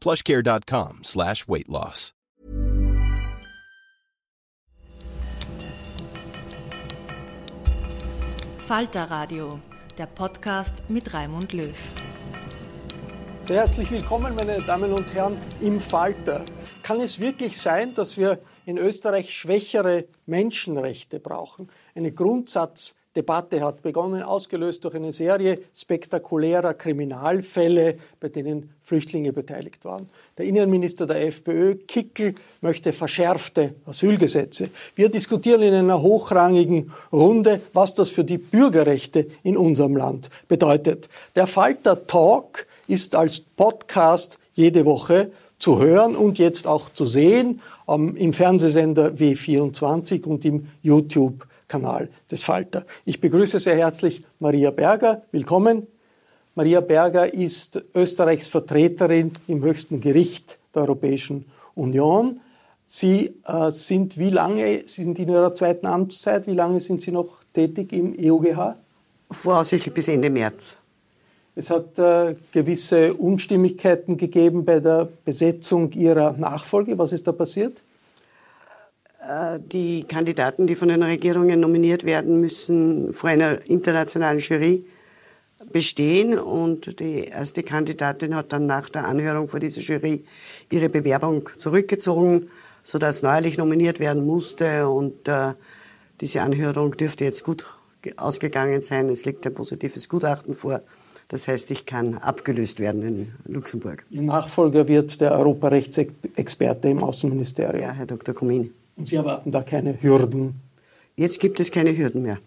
plushcare.com slash weight loss. Falter Radio, der Podcast mit Raimund Löw. Sehr herzlich willkommen, meine Damen und Herren, im Falter. Kann es wirklich sein, dass wir in Österreich schwächere Menschenrechte brauchen? Eine Grundsatz Debatte hat begonnen, ausgelöst durch eine Serie spektakulärer Kriminalfälle, bei denen Flüchtlinge beteiligt waren. Der Innenminister der FPÖ, Kickel, möchte verschärfte Asylgesetze. Wir diskutieren in einer hochrangigen Runde, was das für die Bürgerrechte in unserem Land bedeutet. Der Falter Talk ist als Podcast jede Woche zu hören und jetzt auch zu sehen im Fernsehsender W24 und im YouTube Kanal des Falter. Ich begrüße sehr herzlich Maria Berger. Willkommen. Maria Berger ist Österreichs Vertreterin im höchsten Gericht der Europäischen Union. Sie äh, sind wie lange, Sie sind in Ihrer zweiten Amtszeit, wie lange sind Sie noch tätig im EUGH? Voraussichtlich bis Ende März. Es hat äh, gewisse Unstimmigkeiten gegeben bei der Besetzung Ihrer Nachfolge. Was ist da passiert? Äh, die Kandidaten, die von den Regierungen nominiert werden, müssen vor einer internationalen Jury bestehen. Und die erste Kandidatin hat dann nach der Anhörung vor dieser Jury ihre Bewerbung zurückgezogen, sodass neuerlich nominiert werden musste. Und äh, diese Anhörung dürfte jetzt gut ausgegangen sein. Es liegt ein positives Gutachten vor. Das heißt, ich kann abgelöst werden in Luxemburg. Ihr Nachfolger wird der Europarechtsexperte im Außenministerium. Ja, Herr Dr. Comini. Und Sie erwarten da keine Hürden? Jetzt gibt es keine Hürden mehr.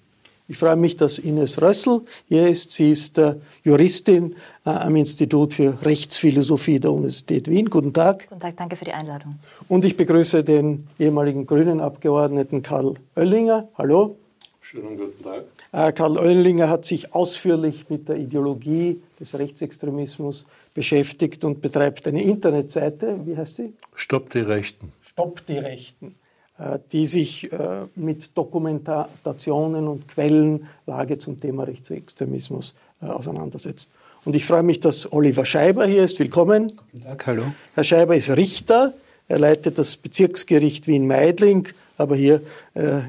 Ich freue mich, dass Ines Rössel hier ist. Sie ist äh, Juristin äh, am Institut für Rechtsphilosophie der Universität Wien. Guten Tag. Guten Tag, danke für die Einladung. Und ich begrüße den ehemaligen Grünen Abgeordneten Karl Oellinger. Hallo. Schönen guten Tag. Äh, Karl Oellinger hat sich ausführlich mit der Ideologie des Rechtsextremismus beschäftigt und betreibt eine Internetseite. Wie heißt sie? Stopp die Rechten. Stopp die Rechten. Äh, die sich äh, mit Dokumentationen und Quellenlage zum Thema Rechtsextremismus äh, auseinandersetzt. Und ich freue mich, dass Oliver Scheiber hier ist. Willkommen. Guten Tag, hallo. Herr Scheiber ist Richter. Er leitet das Bezirksgericht Wien-Meidling, aber hier äh,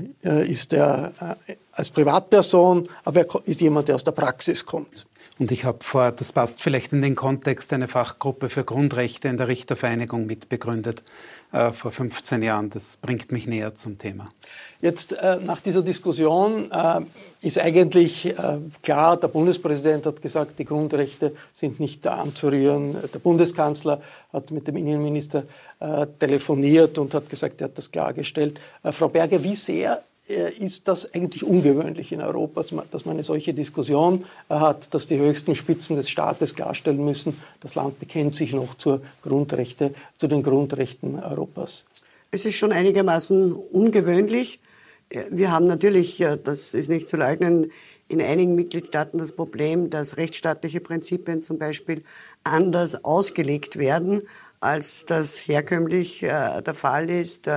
ist er äh, als Privatperson, aber er ist jemand, der aus der Praxis kommt. Und ich habe vor, das passt vielleicht in den Kontext, eine Fachgruppe für Grundrechte in der Richtervereinigung mitbegründet äh, vor 15 Jahren. Das bringt mich näher zum Thema. Jetzt äh, nach dieser Diskussion äh, ist eigentlich äh, klar, der Bundespräsident hat gesagt, die Grundrechte sind nicht da anzurühren. Der Bundeskanzler hat mit dem Innenminister äh, telefoniert und hat gesagt, er hat das klargestellt. Äh, Frau Berger, wie sehr ist das eigentlich ungewöhnlich in Europa, dass man eine solche Diskussion äh, hat, dass die höchsten Spitzen des Staates klarstellen müssen, das Land bekennt sich noch zur Grundrechte, zu den Grundrechten Europas. Es ist schon einigermaßen ungewöhnlich. Äh, wir haben natürlich, das ist nicht zu leugnen, in einigen Mitgliedstaaten das Problem, dass rechtsstaatliche Prinzipien zum Beispiel anders ausgelegt werden, als das herkömmlich äh, der Fall ist.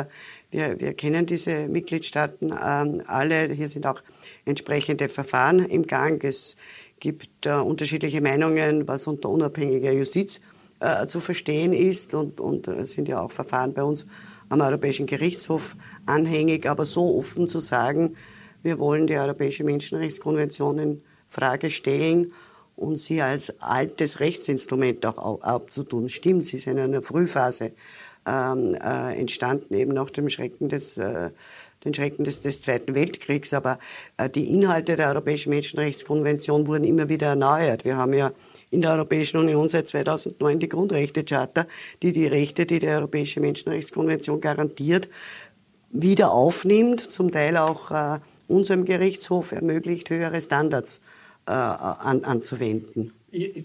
Wir, wir kennen diese Mitgliedstaaten äh, alle. Hier sind auch entsprechende Verfahren im Gang. Es gibt äh, unterschiedliche Meinungen, was unter unabhängiger Justiz äh, zu verstehen ist. Und, und äh, sind ja auch Verfahren bei uns am Europäischen Gerichtshof anhängig. Aber so offen zu sagen, wir wollen die Europäische Menschenrechtskonvention in Frage stellen und sie als altes Rechtsinstrument auch abzutun. Stimmt, sie ist in einer Frühphase ähm, äh, entstanden, eben nach dem Schrecken des, äh, den Schrecken des, des Zweiten Weltkriegs. Aber äh, die Inhalte der Europäischen Menschenrechtskonvention wurden immer wieder erneuert. Wir haben ja in der Europäischen Union seit 2009 die Grundrechtecharta, die die Rechte, die die Europäische Menschenrechtskonvention garantiert, wieder aufnimmt, zum Teil auch äh, unserem Gerichtshof ermöglicht, höhere Standards äh, an, anzuwenden.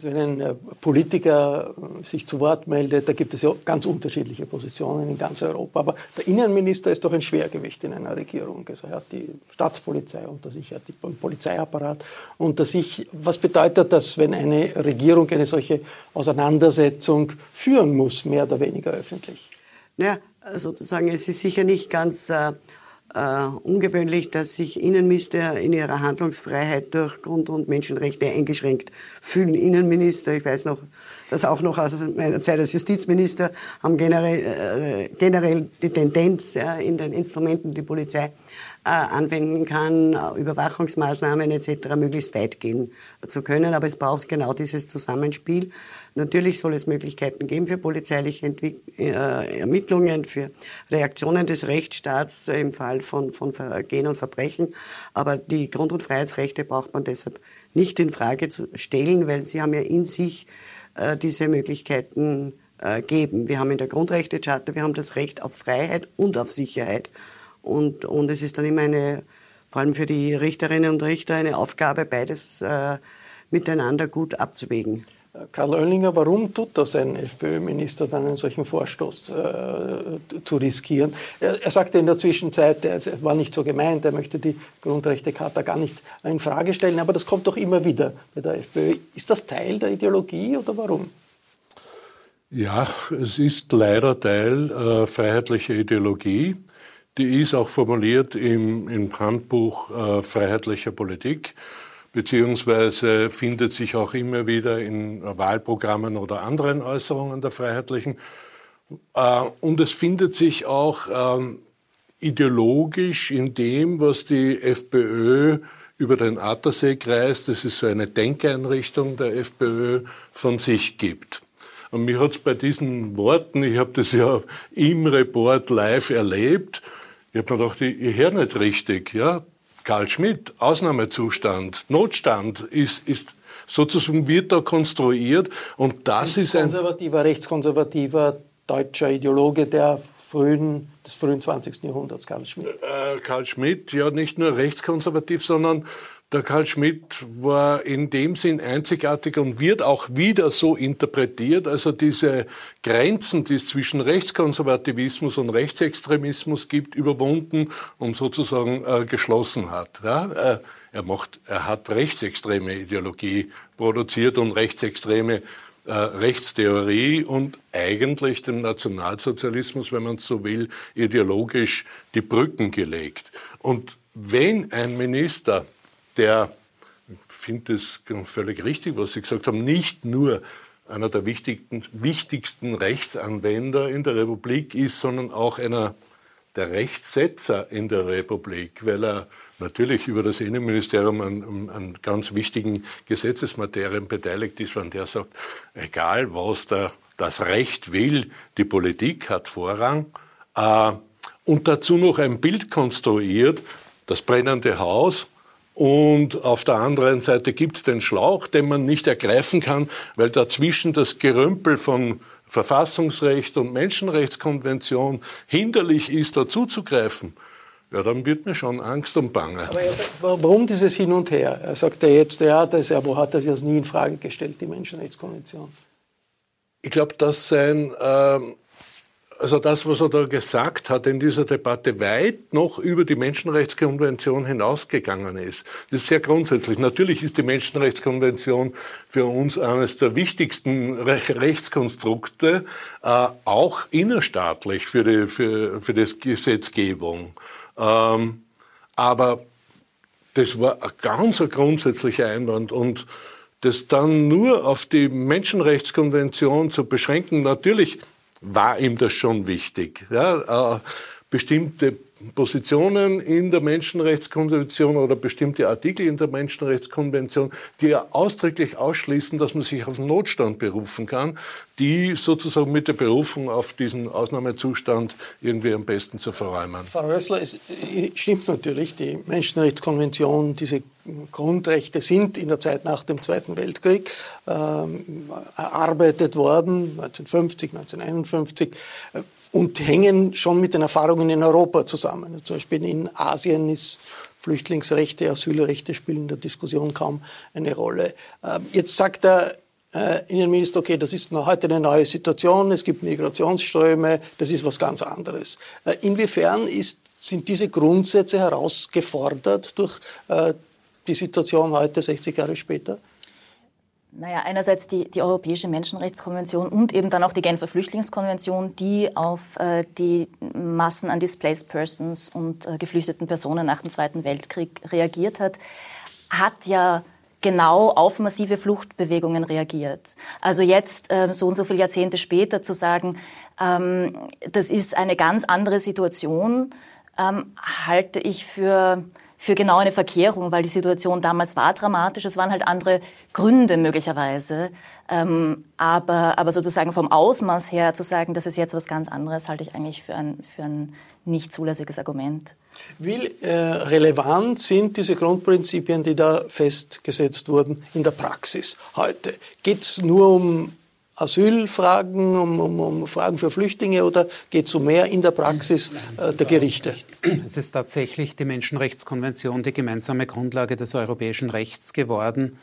Wenn ein äh, Politiker äh, sich zu Wort meldet, da gibt es ja ganz unterschiedliche Positionen in ganz Europa. Aber der Innenminister ist doch ein Schwergewicht in einer Regierung. Also er hat die Staatspolizei unter sich, er hat den Polizeiapparat unter sich. Was bedeutet das, wenn eine Regierung eine solche Auseinandersetzung führen muss, mehr oder weniger öffentlich? Ja, sozusagen, es ist sicher nicht ganz äh, äh, ungewöhnlich, dass sich Innenminister in ihrer Handlungsfreiheit durch Grund- und Menschenrechte eingeschränkt fühlen. Innenminister, ich weiß noch, das auch noch aus meiner Zeit als Justizminister, haben generell, äh, generell die Tendenz, ja, in den Instrumenten die Polizei anwenden kann, Überwachungsmaßnahmen etc. möglichst weit gehen zu können. Aber es braucht genau dieses Zusammenspiel. Natürlich soll es Möglichkeiten geben für polizeiliche Entwick äh, Ermittlungen, für Reaktionen des Rechtsstaats im Fall von, von Vergehen und Verbrechen. Aber die Grund- und Freiheitsrechte braucht man deshalb nicht in Frage zu stellen, weil sie haben ja in sich äh, diese Möglichkeiten äh, geben. Wir haben in der Grundrechtecharta, wir haben das Recht auf Freiheit und auf Sicherheit. Und, und es ist dann immer eine, vor allem für die Richterinnen und Richter, eine Aufgabe, beides äh, miteinander gut abzuwägen. Karl Oellinger, warum tut das ein FPÖ-Minister dann einen solchen Vorstoß äh, zu riskieren? Er, er, sagte in der Zwischenzeit, er war nicht so gemeint, er möchte die Grundrechtecharta gar nicht in Frage stellen, aber das kommt doch immer wieder bei der FPÖ. Ist das Teil der Ideologie oder warum? Ja, es ist leider Teil äh, freiheitlicher Ideologie. Die ist auch formuliert im, im Handbuch äh, freiheitlicher Politik, beziehungsweise findet sich auch immer wieder in Wahlprogrammen oder anderen Äußerungen der Freiheitlichen. Äh, und es findet sich auch ähm, ideologisch in dem, was die FPÖ über den Attersee-Kreis, das ist so eine Denkeinrichtung der FPÖ, von sich gibt. Und hat es bei diesen Worten, ich habe das ja im Report live erlebt, ich habe mir gedacht, ich, höre nicht richtig. Ja? Karl Schmidt, Ausnahmezustand, Notstand ist, ist sozusagen wird da konstruiert und das ist ein konservativer, rechtskonservativer deutscher Ideologe der frühen, des frühen 20. Jahrhunderts, Karl Schmidt. Äh, Karl Schmidt, ja nicht nur rechtskonservativ, sondern der Karl Schmidt war in dem Sinn einzigartig und wird auch wieder so interpretiert. Also diese Grenzen, die es zwischen Rechtskonservativismus und Rechtsextremismus gibt, überwunden und sozusagen äh, geschlossen hat. Ja? Äh, er, macht, er hat rechtsextreme Ideologie produziert und rechtsextreme äh, Rechtstheorie und eigentlich dem Nationalsozialismus, wenn man so will, ideologisch die Brücken gelegt. Und wenn ein Minister der, ich finde es völlig richtig, was Sie gesagt haben, nicht nur einer der wichtigsten, wichtigsten Rechtsanwender in der Republik ist, sondern auch einer der Rechtssetzer in der Republik, weil er natürlich über das Innenministerium an, an ganz wichtigen Gesetzesmaterien beteiligt ist, wenn der sagt, egal was der, das Recht will, die Politik hat Vorrang. Äh, und dazu noch ein Bild konstruiert, das brennende Haus, und auf der anderen Seite gibt es den Schlauch, den man nicht ergreifen kann, weil dazwischen das Gerümpel von Verfassungsrecht und Menschenrechtskonvention hinderlich ist, dazuzugreifen. Ja, dann wird mir schon Angst und Bange. Aber warum dieses Hin und Her? Er sagt ja jetzt, ja, das, ja, wo hat er das nie in Frage gestellt, die Menschenrechtskonvention? Ich glaube, dass sein, äh, also das, was er da gesagt hat in dieser Debatte, weit noch über die Menschenrechtskonvention hinausgegangen ist. Das ist sehr grundsätzlich. Natürlich ist die Menschenrechtskonvention für uns eines der wichtigsten Rechtskonstrukte, äh, auch innerstaatlich für die, für, für die Gesetzgebung. Ähm, aber das war ein ganz grundsätzlicher Einwand und das dann nur auf die Menschenrechtskonvention zu beschränken, natürlich war ihm das schon wichtig. Ja, äh, bestimmte Positionen in der Menschenrechtskonvention oder bestimmte Artikel in der Menschenrechtskonvention, die ja ausdrücklich ausschließen, dass man sich auf den Notstand berufen kann, die sozusagen mit der Berufung auf diesen Ausnahmezustand irgendwie am besten zu verräumen. Frau Rössler, es stimmt natürlich, die Menschenrechtskonvention, diese Grundrechte sind in der Zeit nach dem Zweiten Weltkrieg ähm, erarbeitet worden, 1950, 1951 und hängen schon mit den Erfahrungen in Europa zusammen. Zum Beispiel in Asien ist Flüchtlingsrechte, Asylrechte spielen in der Diskussion kaum eine Rolle. Ähm, jetzt sagt der äh, Innenminister, okay, das ist noch heute eine neue Situation, es gibt Migrationsströme, das ist was ganz anderes. Äh, inwiefern ist, sind diese Grundsätze herausgefordert durch äh, die Situation heute, 60 Jahre später? Naja, einerseits die, die Europäische Menschenrechtskonvention und eben dann auch die Genfer Flüchtlingskonvention, die auf äh, die Massen an Displaced Persons und äh, geflüchteten Personen nach dem Zweiten Weltkrieg reagiert hat, hat ja genau auf massive Fluchtbewegungen reagiert. Also jetzt, äh, so und so viele Jahrzehnte später, zu sagen, ähm, das ist eine ganz andere Situation, ähm, halte ich für für genau eine Verkehrung, weil die Situation damals war dramatisch. Es waren halt andere Gründe möglicherweise. Ähm, aber, aber sozusagen vom Ausmaß her zu sagen, das ist jetzt was ganz anderes, halte ich eigentlich für ein, für ein nicht zulässiges Argument. Wie äh, relevant sind diese Grundprinzipien, die da festgesetzt wurden, in der Praxis heute? Geht es nur um Asylfragen, um, um, um, Fragen für Flüchtlinge oder geht es um mehr in der Praxis äh, der Gerichte? Es ist tatsächlich die Menschenrechtskonvention die gemeinsame Grundlage des europäischen Rechts geworden.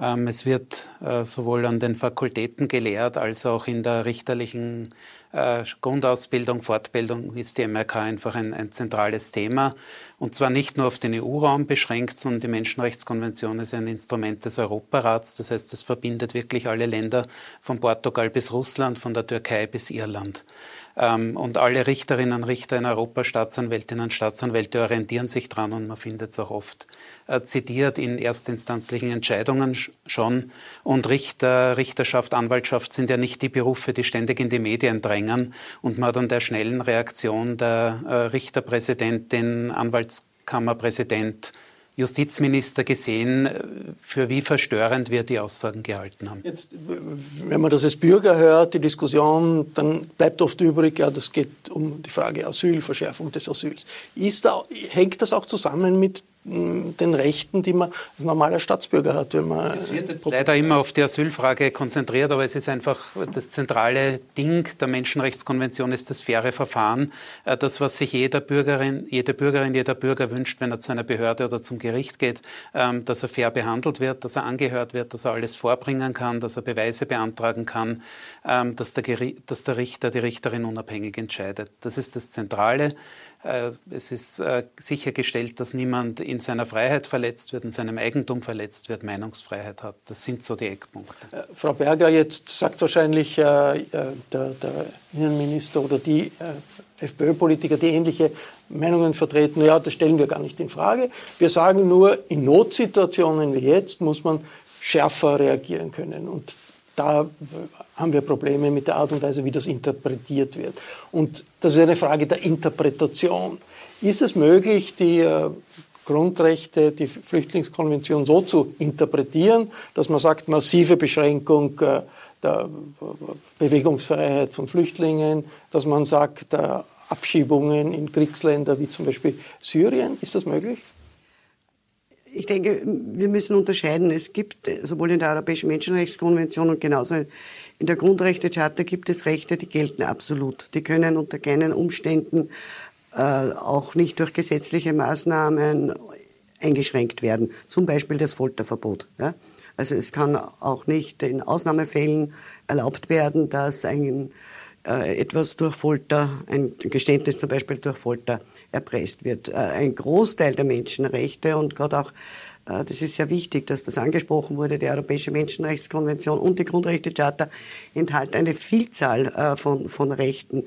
Ähm, es wird äh, sowohl an den Fakultäten gelehrt als auch in der richterlichen äh, Grundausbildung, Fortbildung ist die MRK einfach ein, ein zentrales Thema. Und zwar nicht nur auf den EU-Raum beschränkt, sondern die Menschenrechtskonvention ist ein Instrument des Europarats. Das heißt, es verbindet wirklich alle Länder von Portugal bis Russland, von der Türkei bis Irland. Ähm, und alle Richterinnen und Richter in Europa, Staatsanwältinnen und Staatsanwälte orientieren sich dran und man findet es auch oft äh, zitiert in erstinstanzlichen Entscheidungen schon. Und Richter, Richterschaft, Anwaltschaft sind ja nicht die Berufe, die ständig in die Medien drängen. Und man hat an der schnellen Reaktion der äh, Richterpräsidentin, Anwaltskammerpräsident, Justizminister gesehen, für wie verstörend wir die Aussagen gehalten haben. Jetzt, wenn man das als Bürger hört, die Diskussion, dann bleibt oft übrig, ja, das geht um die Frage Asyl, Verschärfung des Asyls. Da, hängt das auch zusammen mit den Rechten, die man als normaler Staatsbürger hat. Wenn man es wird jetzt leider immer auf die Asylfrage konzentriert, aber es ist einfach das zentrale Ding der Menschenrechtskonvention ist das faire Verfahren. Äh, das, was sich jeder Bürgerin, jede Bürgerin, jeder Bürger wünscht, wenn er zu einer Behörde oder zum Gericht geht, ähm, dass er fair behandelt wird, dass er angehört wird, dass er alles vorbringen kann, dass er Beweise beantragen kann, ähm, dass der, dass der Richter, die Richterin unabhängig entscheidet. Das ist das Zentrale. Äh, es ist äh, sichergestellt, dass niemand in seiner Freiheit verletzt wird, in seinem Eigentum verletzt wird, Meinungsfreiheit hat. Das sind so die Eckpunkte. Äh, Frau Berger, jetzt sagt wahrscheinlich der, der Innenminister oder die FPÖ-Politiker, die ähnliche Meinungen vertreten, ja, das stellen wir gar nicht in Frage. Wir sagen nur, in Notsituationen wie jetzt muss man schärfer reagieren können. Und da haben wir Probleme mit der Art und Weise, wie das interpretiert wird. Und das ist eine Frage der Interpretation. Ist es möglich, die äh, Grundrechte, die Flüchtlingskonvention so zu interpretieren, dass man sagt, massive Beschränkung äh, der Bewegungsfreiheit von Flüchtlingen, dass man sagt, Abschiebungen in Kriegsländer wie zum Beispiel Syrien, ist das möglich? Ich denke, wir müssen unterscheiden. Es gibt sowohl in der Europäischen Menschenrechtskonvention und genauso in der Grundrechtecharta gibt es Rechte, die gelten absolut. Die können unter keinen Umständen äh, auch nicht durch gesetzliche Maßnahmen eingeschränkt werden. Zum Beispiel das Folterverbot. Ja? Also es kann auch nicht in Ausnahmefällen erlaubt werden, dass ein etwas durch Folter, ein Geständnis zum Beispiel durch Folter erpresst wird. Äh, ein Großteil der Menschenrechte und gerade auch äh, das ist sehr wichtig, dass das angesprochen wurde. Die Europäische Menschenrechtskonvention und die Grundrechtecharta enthalten eine Vielzahl äh, von, von Rechten.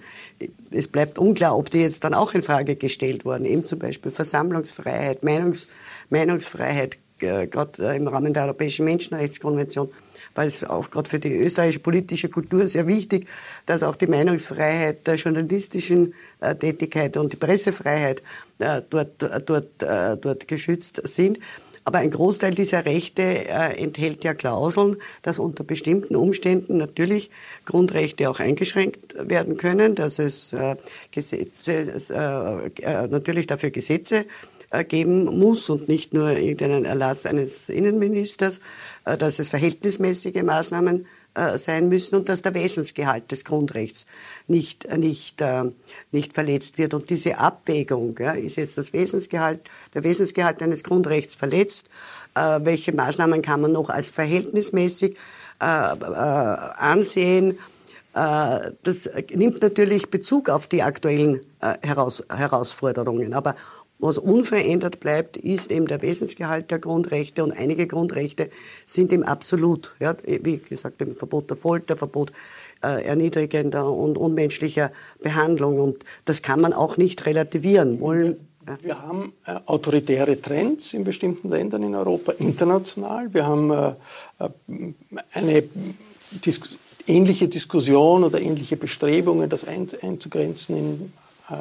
Es bleibt unklar, ob die jetzt dann auch in Frage gestellt wurden. Eben zum Beispiel Versammlungsfreiheit, Meinungs, Meinungsfreiheit, äh, gerade im Rahmen der Europäischen Menschenrechtskonvention weil es auch gerade für die österreichische politische Kultur sehr wichtig, dass auch die Meinungsfreiheit der journalistischen Tätigkeit und die Pressefreiheit dort, dort, dort geschützt sind. Aber ein Großteil dieser Rechte äh, enthält ja Klauseln, dass unter bestimmten Umständen natürlich Grundrechte auch eingeschränkt werden können, dass es äh, Gesetze, äh, äh, natürlich dafür Gesetze äh, geben muss und nicht nur irgendeinen Erlass eines Innenministers, äh, dass es verhältnismäßige Maßnahmen äh, sein müssen und dass der Wesensgehalt des Grundrechts nicht, äh, nicht, nicht verletzt wird. Und diese Abwägung, ist jetzt das Wesensgehalt, der Wesensgehalt eines Grundrechts verletzt, welche Maßnahmen kann man noch als verhältnismäßig ansehen, das nimmt natürlich Bezug auf die aktuellen Heraus Herausforderungen. Aber was unverändert bleibt, ist eben der Wesensgehalt der Grundrechte und einige Grundrechte sind im Absolut. Ja, wie gesagt, im Verbot der Folter, Verbot äh, erniedrigender und unmenschlicher Behandlung. Und das kann man auch nicht relativieren. Wollen, ja. Wir haben äh, autoritäre Trends in bestimmten Ländern in Europa, international. Wir haben äh, äh eine Dis ähnliche Diskussion oder ähnliche Bestrebungen, das einzugrenzen in äh,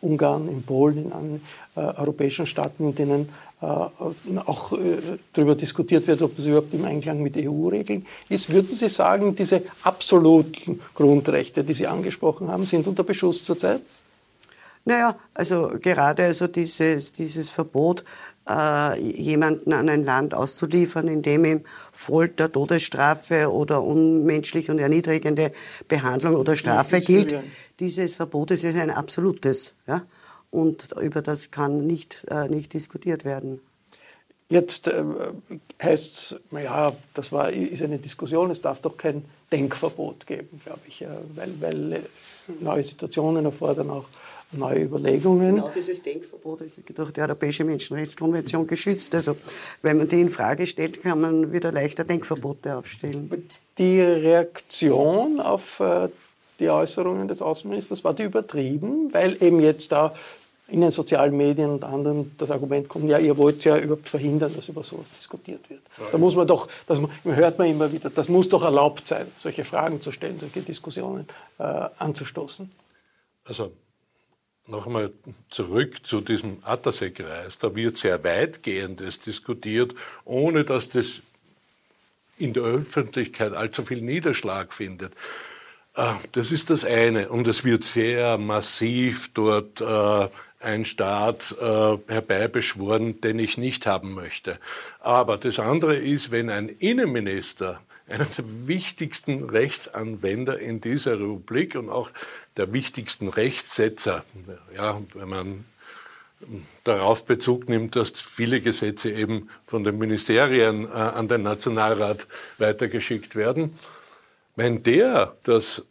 Ungarn, in Polen, in anderen äh, europäischen Staaten, in denen äh, auch äh, darüber diskutiert wird, ob das überhaupt im Einklang mit EU-Regeln ist. Würden Sie sagen, diese absoluten Grundrechte, die Sie angesprochen haben, sind unter Beschuss zurzeit? Naja, also gerade also dieses, dieses Verbot, äh, jemanden an ein Land auszuliefern, in dem ihm Folter, Todesstrafe oder unmenschlich und erniedrigende Behandlung oder Strafe gilt, dieses Verbot ist ein absolutes. Ja? Und über das kann nicht, äh, nicht diskutiert werden. Jetzt äh, heißt es, ja, das war, ist eine Diskussion, es darf doch kein Denkverbot geben, glaube ich, weil, weil äh, neue Situationen erfordern auch neue Überlegungen. Genau dieses Denkverbot ist durch die Europäische Menschenrechtskonvention geschützt. Also wenn man die in Frage stellt, kann man wieder leichter Denkverbote aufstellen. Die Reaktion auf äh, die Äußerungen des Außenministers, war die übertrieben, weil eben jetzt da in den sozialen Medien und anderen das Argument kommt, ja, ihr wollt ja überhaupt verhindern, dass über sowas diskutiert wird. Da muss man doch, das hört man immer wieder, das muss doch erlaubt sein, solche Fragen zu stellen, solche Diskussionen äh, anzustoßen. Also noch einmal zurück zu diesem Attersee-Kreis. Da wird sehr weitgehendes diskutiert, ohne dass das in der Öffentlichkeit allzu viel Niederschlag findet. Äh, das ist das eine. Und es wird sehr massiv dort äh, ein Staat äh, herbeibeschworen, den ich nicht haben möchte. Aber das andere ist, wenn ein Innenminister einer der wichtigsten Rechtsanwender in dieser Republik und auch der wichtigsten Rechtssetzer, ja, wenn man darauf Bezug nimmt, dass viele Gesetze eben von den Ministerien äh, an den Nationalrat weitergeschickt werden. Wenn der das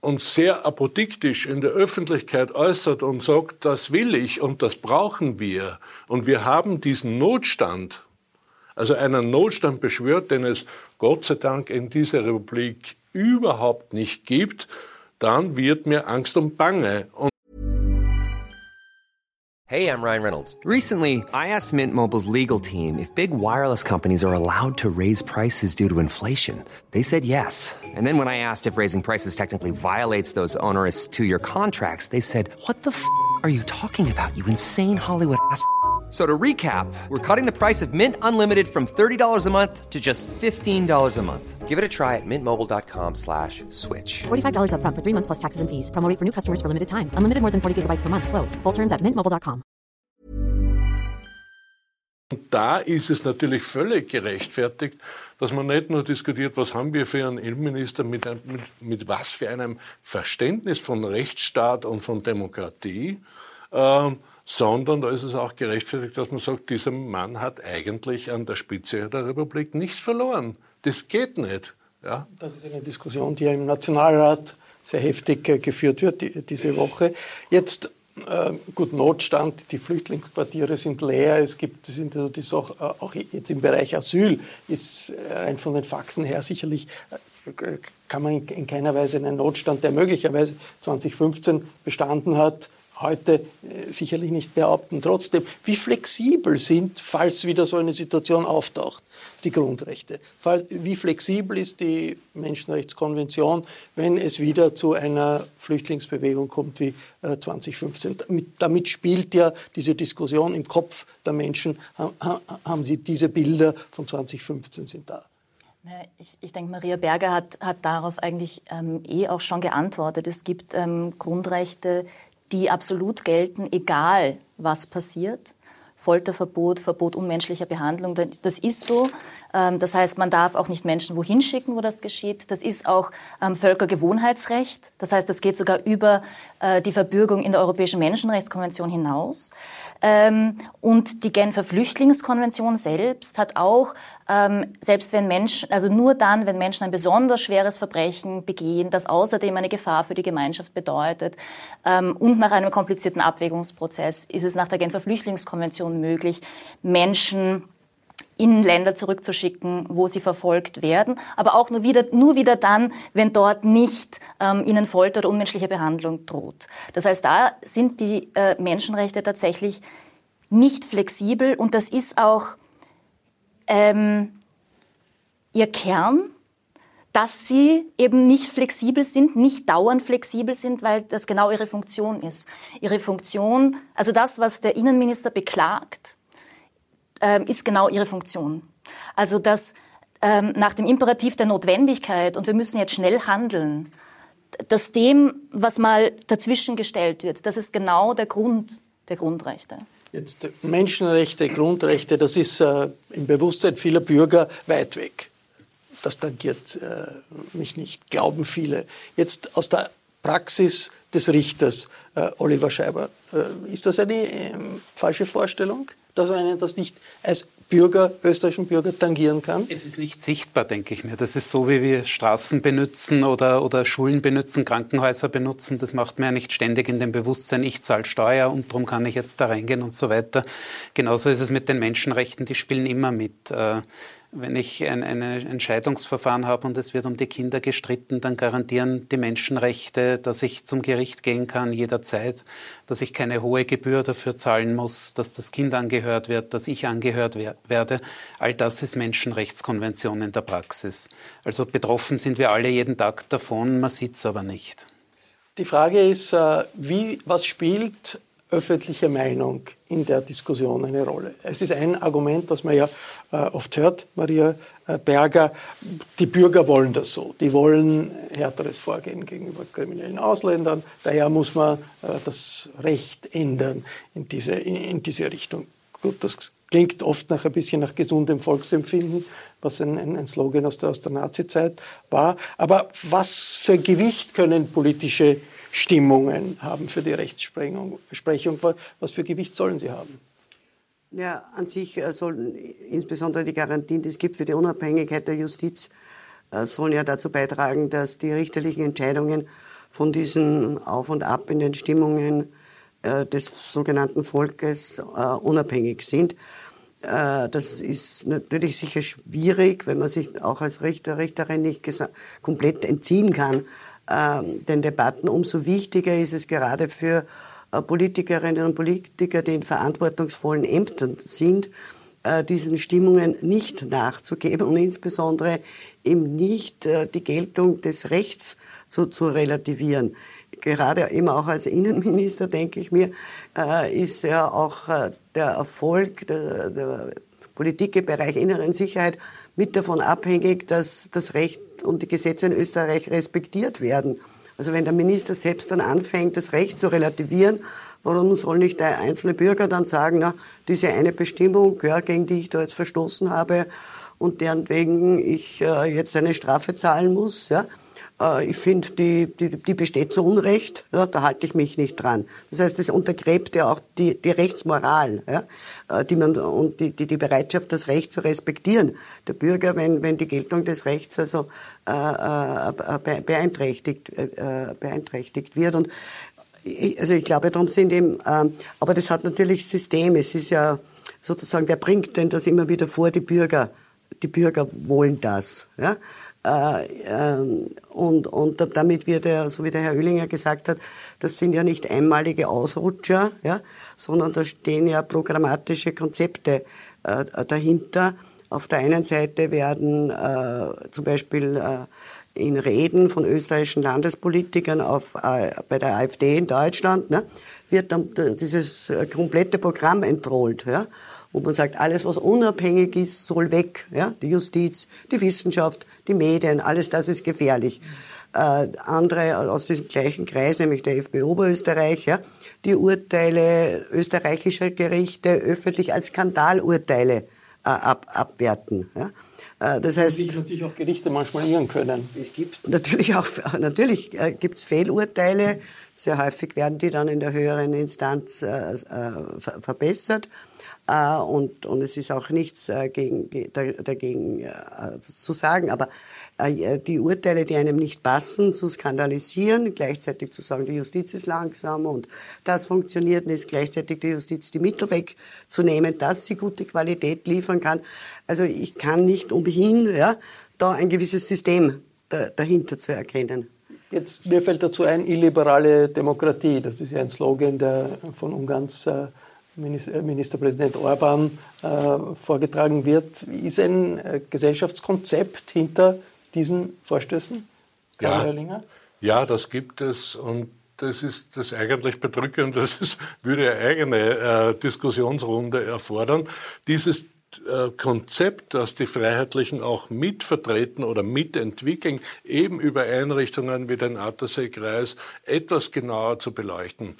uns sehr apodiktisch in der Öffentlichkeit äußert und sagt, das will ich und das brauchen wir und wir haben diesen Notstand, also einen Notstand beschwört, den es Gott sei Dank in dieser Republik überhaupt nicht gibt, dann wird mir Angst und Bange. Und hey, I'm Ryan Reynolds. Recently, I asked Mint Mobile's legal team if big wireless companies are allowed to raise prices due to inflation. They said yes. And then when I asked if raising prices technically violates those onerous two-year contracts, they said, "What the f*** are you talking about? You insane Hollywood ass." So to recap, we're cutting the price of Mint Unlimited from $30 a month to just $15 a month. Give it a try at mintmobile.com slash switch. $45 up front for three months plus taxes and fees. Promoting for new customers for limited time. Unlimited more than 40 gigabytes per month. Slows. Full terms at mintmobile.com. Und da ist es natürlich völlig gerechtfertigt, dass man nicht nur diskutiert, was haben wir für einen Innenminister mit, mit, mit was für einem Verständnis von Rechtsstaat und von Demokratie, ähm, sondern da ist es auch gerechtfertigt, dass man sagt, dieser Mann hat eigentlich an der Spitze der Republik nichts verloren. Das geht nicht. Ja? Das ist eine Diskussion, die ja im Nationalrat sehr heftig geführt wird diese Woche. Jetzt äh, gut, Notstand, die Flüchtlingsquartiere sind leer, es gibt, sind also das auch, äh, auch jetzt im Bereich Asyl, ist rein von den Fakten her sicherlich, äh, kann man in keiner Weise einen Notstand, der möglicherweise 2015 bestanden hat, heute äh, sicherlich nicht behaupten. Trotzdem, wie flexibel sind, falls wieder so eine Situation auftaucht, die Grundrechte? Wie flexibel ist die Menschenrechtskonvention, wenn es wieder zu einer Flüchtlingsbewegung kommt wie 2015? Äh, damit, spielt ja diese Diskussion im Kopf der Menschen. Haben Sie diese Bilder von 2015 sind da? Ich, ich, denke, Maria Berger hat, hat darauf eigentlich ähm, eh auch schon geantwortet. Es gibt ähm, Grundrechte, die absolut gelten, egal was passiert. Folterverbot, Verbot unmenschlicher Behandlung, das ist so. Ähm, das heißt, man darf auch nicht Menschen wohin schicken, wo das geschieht. Das ist auch ähm, Völkergewohnheitsrecht. Das heißt, das geht sogar über äh, die Verbürgung in der Europäischen Menschenrechtskonvention hinaus. Ähm, und die Genfer Flüchtlingskonvention selbst hat auch, selbst wenn Menschen, also nur dann, wenn Menschen ein besonders schweres Verbrechen begehen, das außerdem eine Gefahr für die Gemeinschaft bedeutet und nach einem komplizierten Abwägungsprozess ist es nach der Genfer Flüchtlingskonvention möglich, Menschen in Länder zurückzuschicken, wo sie verfolgt werden, aber auch nur wieder, nur wieder dann, wenn dort nicht ähm, ihnen Folter oder unmenschliche Behandlung droht. Das heißt, da sind die äh, Menschenrechte tatsächlich nicht flexibel und das ist auch ähm, ihr Kern, dass sie eben nicht flexibel sind, nicht dauernd flexibel sind, weil das genau ihre Funktion ist. Ihre Funktion, also das, was der Innenminister beklagt, ähm, ist genau ihre Funktion. Also dass ähm, nach dem Imperativ der Notwendigkeit und wir müssen jetzt schnell handeln, dass dem, was mal dazwischen gestellt wird, das ist genau der Grund der Grundrechte. Jetzt Menschenrechte, Grundrechte, das ist äh, im Bewusstsein vieler Bürger weit weg. Das tangiert äh, mich nicht, glauben viele. Jetzt aus der Praxis des Richters, äh, Oliver Scheiber, äh, ist das eine ähm, falsche Vorstellung? Dass einen das nicht als Bürger, österreichischen Bürger tangieren kann? Es ist nicht sichtbar, denke ich mir. Das ist so, wie wir Straßen benutzen oder, oder Schulen benutzen, Krankenhäuser benutzen. Das macht mir ja nicht ständig in dem Bewusstsein, ich zahle Steuer und darum kann ich jetzt da reingehen und so weiter. Genauso ist es mit den Menschenrechten, die spielen immer mit. Wenn ich ein, ein Entscheidungsverfahren habe und es wird um die Kinder gestritten, dann garantieren die Menschenrechte, dass ich zum Gericht gehen kann jederzeit, dass ich keine hohe Gebühr dafür zahlen muss, dass das Kind angehört wird, dass ich angehört werde. All das ist Menschenrechtskonvention in der Praxis. Also betroffen sind wir alle jeden Tag davon, man sieht es aber nicht. Die Frage ist, äh, wie, was spielt öffentliche Meinung in der Diskussion eine Rolle. Es ist ein Argument, das man ja äh, oft hört, Maria äh, Berger, die Bürger wollen das so. Die wollen härteres Vorgehen gegenüber kriminellen Ausländern. Daher muss man äh, das Recht ändern in diese, in, in diese Richtung. Gut, das klingt oft nach ein bisschen nach gesundem Volksempfinden, was ein, ein, ein Slogan aus der, aus der Nazizeit war. Aber was für Gewicht können politische Stimmungen haben für die Rechtsprechung. Was für Gewicht sollen sie haben? Ja, an sich äh, sollen insbesondere die Garantien, die es gibt für die Unabhängigkeit der Justiz, äh, sollen ja dazu beitragen, dass die richterlichen Entscheidungen von diesen Auf und Ab in den Stimmungen äh, des sogenannten Volkes unabhängig sind. Das ist natürlich sicher schwierig, wenn man sich auch als Richter, Richterin nicht komplett entziehen kann den Debatten. Umso wichtiger ist es gerade für äh, Politikerinnen und Politiker, die in verantwortungsvollen Ämtern sind, äh, diesen Stimmungen nicht nachzugeben und insbesondere eben nicht äh, die Geltung des Rechts zu, zu relativieren. Gerade eben auch als Innenminister, denke ich mir, ist ja auch der Erfolg der, der Politik im Bereich inneren Sicherheit mit davon abhängig, dass das Recht und die Gesetze in Österreich respektiert werden. Also wenn der Minister selbst dann anfängt, das Recht zu relativieren, warum soll nicht der einzelne Bürger dann sagen, na, diese eine Bestimmung, ja, gegen die ich da jetzt verstoßen habe und deren wegen ich äh, jetzt eine Strafe zahlen muss. Ja? Äh, ich finde, die, die, die besteht zu Unrecht, ja, da halte ich mich nicht dran. Das heißt, es untergräbt ja auch die, die Rechtsmoral ja, äh, die man, und die, die, die Bereitschaft, das Recht zu respektieren. Der Bürger, wenn, wenn die Geltung des Rechts also äh, äh, beeinträchtigt, äh, beeinträchtigt wird. Und ich, also ich glaube, darum sind eben, aber das hat natürlich System. Es ist ja sozusagen, wer bringt denn das immer wieder vor? Die Bürger. Die Bürger wollen das. Ja? Äh, ähm, und, und damit wird er, so wie der Herr Oehlinger gesagt hat, das sind ja nicht einmalige Ausrutscher, ja, sondern da stehen ja programmatische Konzepte äh, dahinter. Auf der einen Seite werden äh, zum Beispiel äh, in Reden von österreichischen Landespolitikern auf, äh, bei der AfD in Deutschland ne, wird dann dieses komplette Programm entrollt. Ja wo man sagt, alles, was unabhängig ist, soll weg. Ja? Die Justiz, die Wissenschaft, die Medien, alles das ist gefährlich. Äh, andere aus diesem gleichen Kreis, nämlich der FPÖ Oberösterreich, ja, die Urteile österreichischer Gerichte öffentlich als Skandalurteile äh, ab, abwerten. Ja. Äh, das heißt, wie natürlich auch Gerichte manchmal irren können. Es gibt natürlich auch natürlich äh, gibt's Fehlurteile. Sehr häufig werden die dann in der höheren Instanz äh, äh verbessert. Äh, und, und es ist auch nichts äh, gegen, dagegen äh, zu sagen. Aber die Urteile, die einem nicht passen, zu skandalisieren, gleichzeitig zu sagen, die Justiz ist langsam und das funktioniert nicht, gleichzeitig die Justiz die Mittel wegzunehmen, dass sie gute Qualität liefern kann. Also ich kann nicht umhin, ja, da ein gewisses System dahinter zu erkennen. Jetzt, mir fällt dazu ein, illiberale Demokratie. Das ist ja ein Slogan, der von Ungarns Ministerpräsident Orban äh, vorgetragen wird. Ist ein äh, Gesellschaftskonzept hinter diesen Vorstößen? Ja, ja, das gibt es und das ist das eigentlich bedrückend. Das ist, würde eine eigene äh, Diskussionsrunde erfordern. Dieses äh, Konzept, das die Freiheitlichen auch mitvertreten oder mitentwickeln, eben über Einrichtungen wie den Attersee-Kreis etwas genauer zu beleuchten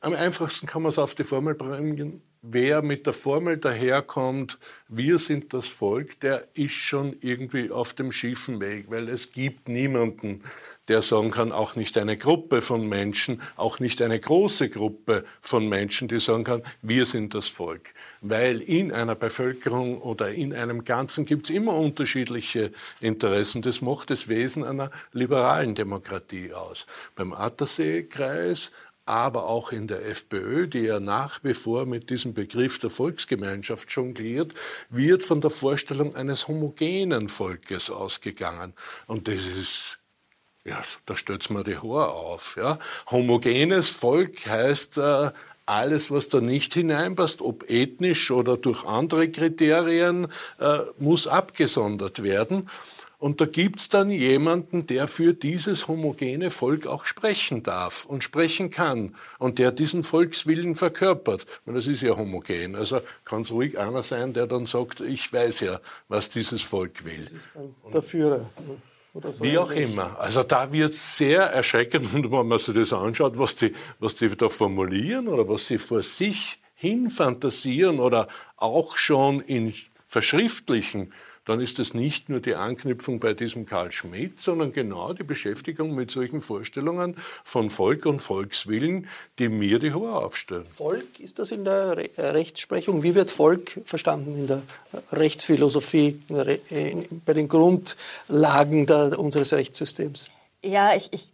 am einfachsten kann man es auf die Formel bringen. Wer mit der Formel daherkommt, wir sind das Volk, der ist schon irgendwie auf dem schiefen Weg, weil es gibt niemanden, der sagen kann, auch nicht eine Gruppe von Menschen, auch nicht eine große Gruppe von Menschen, die sagen kann, wir sind das Volk. Weil in einer Bevölkerung oder in einem Ganzen gibt es immer unterschiedliche Interessen. Das macht das Wesen einer liberalen Demokratie aus. Beim Attersee-Kreis aber auch in der FPÖ, die ja nach wie vor mit diesem Begriff der Volksgemeinschaft jongliert, wird von der Vorstellung eines homogenen Volkes ausgegangen. Und das ist ja, da stellt man die Haare auf. Ja. Homogenes Volk heißt äh, alles, was da nicht hineinpasst, ob ethnisch oder durch andere Kriterien, äh, muss abgesondert werden. Und da gibt's dann jemanden, der für dieses homogene Volk auch sprechen darf und sprechen kann und der diesen Volkswillen verkörpert. Und das ist ja homogen. Also kann es ruhig einer sein, der dann sagt, ich weiß ja, was dieses Volk will. Der Führer. So Wie auch immer. Also da wird es sehr erschreckend, und wenn man sich das anschaut, was die, was die da formulieren oder was sie vor sich hin fantasieren oder auch schon in verschriftlichen dann ist es nicht nur die Anknüpfung bei diesem Karl Schmidt, sondern genau die Beschäftigung mit solchen Vorstellungen von Volk und Volkswillen, die mir die Haare aufstellen. Volk, ist das in der Re äh, Rechtsprechung? Wie wird Volk verstanden in der Rechtsphilosophie, in der Re in, bei den Grundlagen der, unseres Rechtssystems? Ja, ich, ich,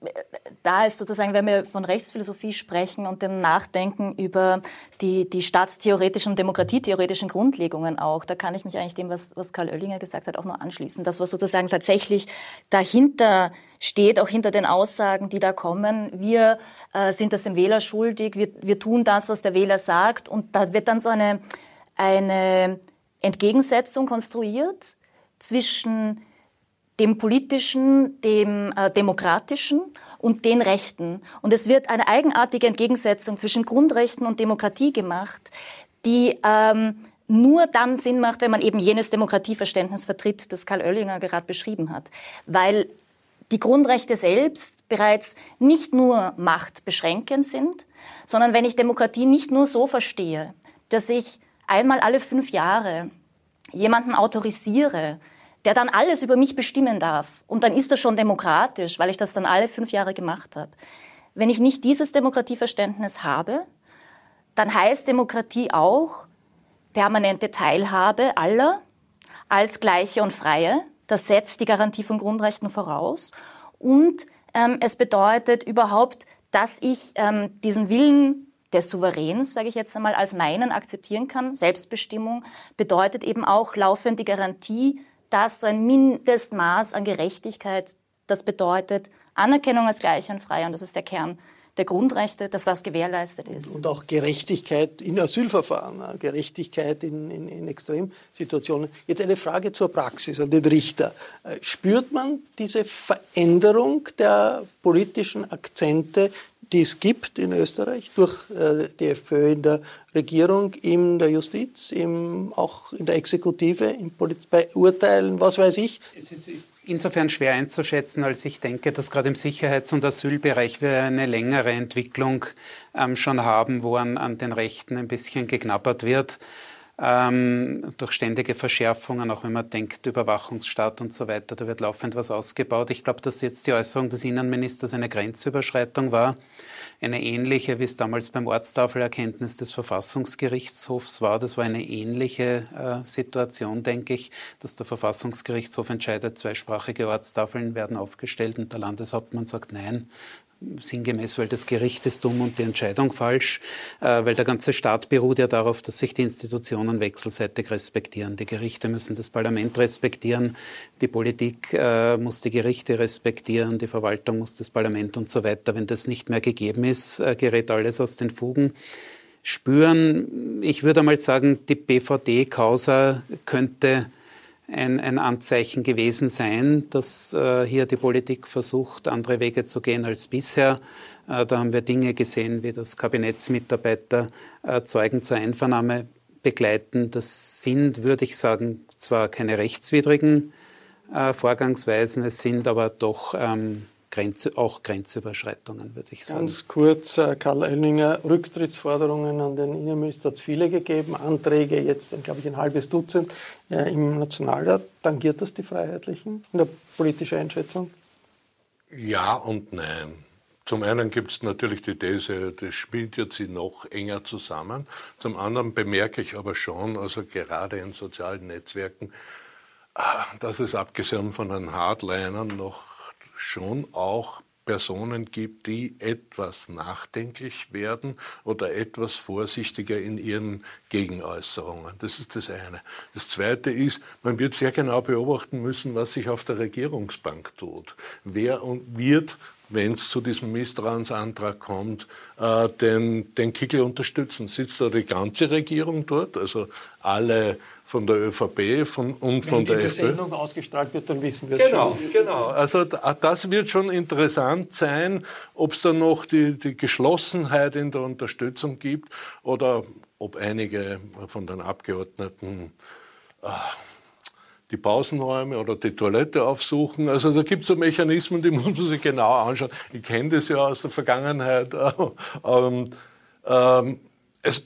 da ist sozusagen, wenn wir von Rechtsphilosophie sprechen und dem Nachdenken über die, die staatstheoretischen und demokratietheoretischen Grundlegungen auch, da kann ich mich eigentlich dem, was, was Karl Oellinger gesagt hat, auch nur anschließen. Das, was sozusagen tatsächlich dahinter steht, auch hinter den Aussagen, die da kommen. Wir äh, sind das dem Wähler schuldig, wir, wir tun das, was der Wähler sagt und da wird dann so eine, eine Entgegensetzung konstruiert zwischen dem politischen, dem äh, demokratischen und den Rechten. Und es wird eine eigenartige Entgegensetzung zwischen Grundrechten und Demokratie gemacht, die ähm, nur dann Sinn macht, wenn man eben jenes Demokratieverständnis vertritt, das Karl Oellinger gerade beschrieben hat. Weil die Grundrechte selbst bereits nicht nur machtbeschränkend sind, sondern wenn ich Demokratie nicht nur so verstehe, dass ich einmal alle fünf Jahre jemanden autorisiere, der dann alles über mich bestimmen darf, und dann ist das schon demokratisch, weil ich das dann alle fünf Jahre gemacht habe. Wenn ich nicht dieses Demokratieverständnis habe, dann heißt Demokratie auch permanente Teilhabe aller als gleiche und freie. Das setzt die Garantie von Grundrechten voraus. Und ähm, es bedeutet überhaupt, dass ich ähm, diesen Willen des Souveräns, sage ich jetzt einmal, als meinen akzeptieren kann. Selbstbestimmung bedeutet eben auch laufend die Garantie, dass so ein Mindestmaß an Gerechtigkeit, das bedeutet Anerkennung als gleich und frei, und das ist der Kern der Grundrechte, dass das gewährleistet ist. Und auch Gerechtigkeit in Asylverfahren, Gerechtigkeit in, in, in Extremsituationen. Jetzt eine Frage zur Praxis an den Richter. Äh, spürt man diese Veränderung der politischen Akzente, die es gibt in Österreich durch äh, die FPÖ in der Regierung, in der Justiz, im, auch in der Exekutive, in bei Urteilen, was weiß ich? Es ist insofern schwer einzuschätzen, als ich denke, dass gerade im Sicherheits- und Asylbereich wir eine längere Entwicklung ähm, schon haben, wo an, an, den Rechten ein bisschen geknabbert wird. Ähm, durch ständige Verschärfungen, auch wenn man denkt, Überwachungsstaat und so weiter, da wird laufend was ausgebaut. Ich glaube, dass jetzt die Äußerung des Innenministers eine Grenzüberschreitung war eine ähnliche, wie es damals beim Ortstafelerkenntnis des Verfassungsgerichtshofs war. Das war eine ähnliche äh, Situation, denke ich, dass der Verfassungsgerichtshof entscheidet, zweisprachige Ortstafeln werden aufgestellt und der Landeshauptmann sagt, nein, sinngemäß, weil das Gericht ist dumm und die Entscheidung falsch, äh, weil der ganze Staat beruht ja darauf, dass sich die Institutionen wechselseitig respektieren. Die Gerichte müssen das Parlament respektieren, die Politik äh, muss die Gerichte respektieren, die Verwaltung muss das Parlament und so weiter. Wenn das nicht mehr gegeben ist, äh, gerät alles aus den Fugen. Spüren, ich würde einmal sagen, die BVD-Causa könnte ein, ein Anzeichen gewesen sein, dass äh, hier die Politik versucht, andere Wege zu gehen als bisher. Äh, da haben wir Dinge gesehen, wie das Kabinettsmitarbeiter äh, Zeugen zur Einvernahme begleiten. Das sind, würde ich sagen, zwar keine rechtswidrigen äh, Vorgangsweisen, es sind aber doch ähm, Grenze, auch Grenzüberschreitungen, würde ich sagen. Ganz kurz, äh, Karl Elninger, Rücktrittsforderungen an den Innenminister hat es viele gegeben, Anträge jetzt, glaube ich, ein halbes Dutzend äh, im Nationalrat. Tangiert das die Freiheitlichen in der politischen Einschätzung? Ja und nein. Zum einen gibt es natürlich die These, das schmiedet sie noch enger zusammen. Zum anderen bemerke ich aber schon, also gerade in sozialen Netzwerken, ah, dass es abgesehen von den Hardlinern noch schon auch Personen gibt, die etwas nachdenklich werden oder etwas vorsichtiger in ihren Gegenäußerungen. Das ist das eine. Das zweite ist, man wird sehr genau beobachten müssen, was sich auf der Regierungsbank tut. Wer wird wenn es zu diesem Misstrauensantrag kommt, äh, den, den Kickel unterstützen. Sitzt da die ganze Regierung dort, also alle von der ÖVP von, und Wenn von der FPÖ. Wenn diese Sendung ausgestrahlt wird, dann wissen wir es genau, schon. Genau, also das wird schon interessant sein, ob es dann noch die, die Geschlossenheit in der Unterstützung gibt oder ob einige von den Abgeordneten äh, die Pausenräume oder die Toilette aufsuchen. Also da gibt es so Mechanismen, die muss man sich genau anschauen. Ich kenne das ja aus der Vergangenheit. ähm, ähm, es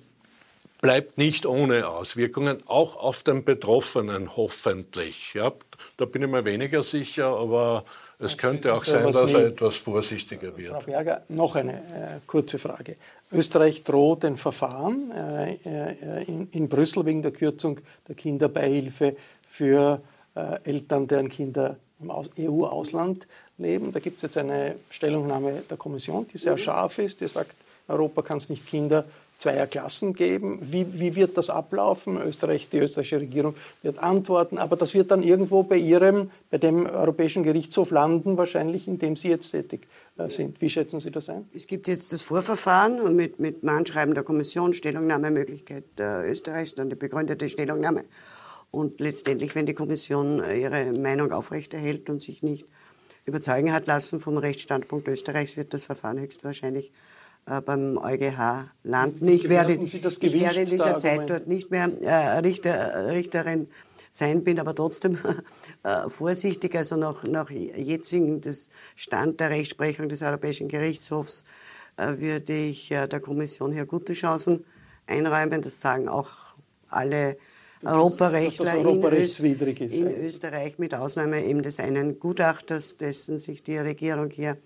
bleibt nicht ohne Auswirkungen, auch auf den Betroffenen hoffentlich. Ja, da bin ich mir weniger sicher, aber es könnte auch sein, dass er etwas vorsichtiger wird. Frau Berger, noch eine äh, kurze Frage. Österreich droht ein Verfahren äh, äh, in, in, Brüssel wegen der Kürzung der Kinderbeihilfe für äh, Eltern, deren Kinder im EU-Ausland leben. Da gibt es jetzt eine Stellungnahme der Kommission, die sehr scharf ist, die sagt, Europa kann es nicht Kinder zweier Klassen geben. Wie, wie wird das ablaufen? Österreich, die österreichische Regierung wird antworten, aber das wird dann irgendwo bei Ihrem, bei dem Europäischen Gerichtshof landen, wahrscheinlich, in dem Sie jetzt tätig äh, sind. Wie schätzen Sie das ein? Es gibt jetzt das Vorverfahren mit, mit Mahnschreiben der Kommission, Stellungnahmemöglichkeit äh, Österreichs, dann die begründete Stellungnahme. Und letztendlich, wenn die Kommission äh, ihre Meinung aufrechterhält und sich nicht überzeugen hat lassen vom Rechtsstandpunkt Österreichs, wird das Verfahren höchstwahrscheinlich äh, beim EuGH landen. Ich werde, ich werde in dieser Zeit dort nicht mehr äh, Richter, Richterin sein, bin aber trotzdem äh, vorsichtig. Also nach, nach jetzigem Stand der Rechtsprechung des Europäischen Gerichtshofs äh, würde ich äh, der Kommission hier gute Chancen einräumen. Das sagen auch alle Europarechtler das europarechtswidrig ist. In, in Österreich mit Ausnahme eben des einen Gutachters, dessen sich die Regierung hier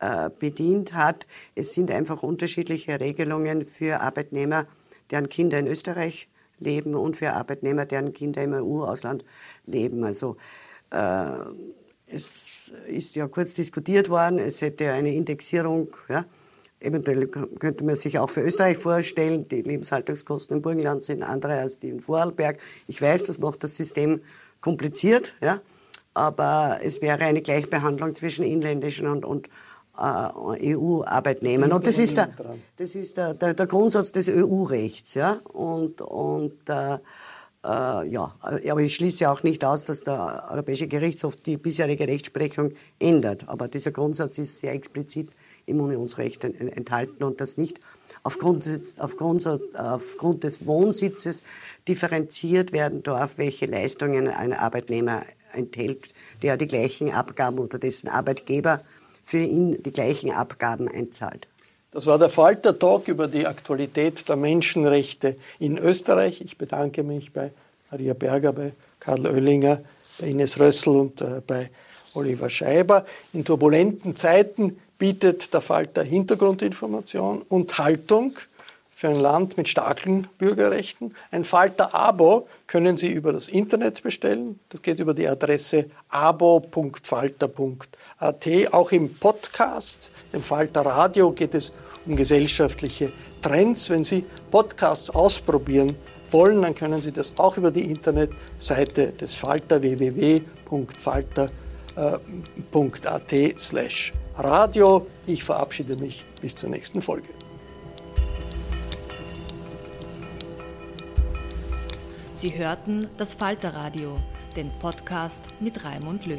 äh, bedient hat. Es sind einfach unterschiedliche Regelungen für Arbeitnehmer, deren Kinder in Österreich leben und für Arbeitnehmer, deren Kinder im EU-Ausland leben. Also äh, es ist ja kurz diskutiert worden, es hätte eine Indexierung, ja, eventuell könnte man sich auch für Österreich vorstellen, die Lebenshaltungskosten im Burgenland sind andere als die in Vorarlberg. Ich weiß, das macht das System kompliziert, ja, aber es wäre eine Gleichbehandlung zwischen inländischen und, und äh, EU-Arbeitnehmern. Und das ist, der, das ist der, der, der Grundsatz des EU-Rechts. Ja? Und, und äh, äh, ja, aber ich schließe auch nicht aus, dass der Europäische Gerichtshof die bisherige Rechtsprechung ändert. Aber dieser Grundsatz ist sehr explizit im Unionsrecht enthalten und das nicht aufgrund, aufgrund, aufgrund des Wohnsitzes differenziert werden darf, welche Leistungen ein Arbeitnehmer enthält, der die gleichen Abgaben oder dessen Arbeitgeber für ihn die gleichen Abgaben einzahlt. Das war der Falter Talk über die Aktualität der Menschenrechte in Österreich. Ich bedanke mich bei Maria Berger, bei Karl Oellinger, bei Ines Rössel und äh, bei Oliver Scheiber. In turbulenten Zeiten bietet der Falter Hintergrundinformation und Haltung für ein Land mit starken Bürgerrechten. Ein Falter-Abo können Sie über das Internet bestellen. Das geht über die Adresse abo.falter.at. Auch im Podcast, im Falter Radio, geht es um gesellschaftliche Trends. Wenn Sie Podcasts ausprobieren wollen, dann können Sie das auch über die Internetseite des Falter www.falter.at radio. Ich verabschiede mich bis zur nächsten Folge. Sie hörten das Falterradio, den Podcast mit Raimund Löw.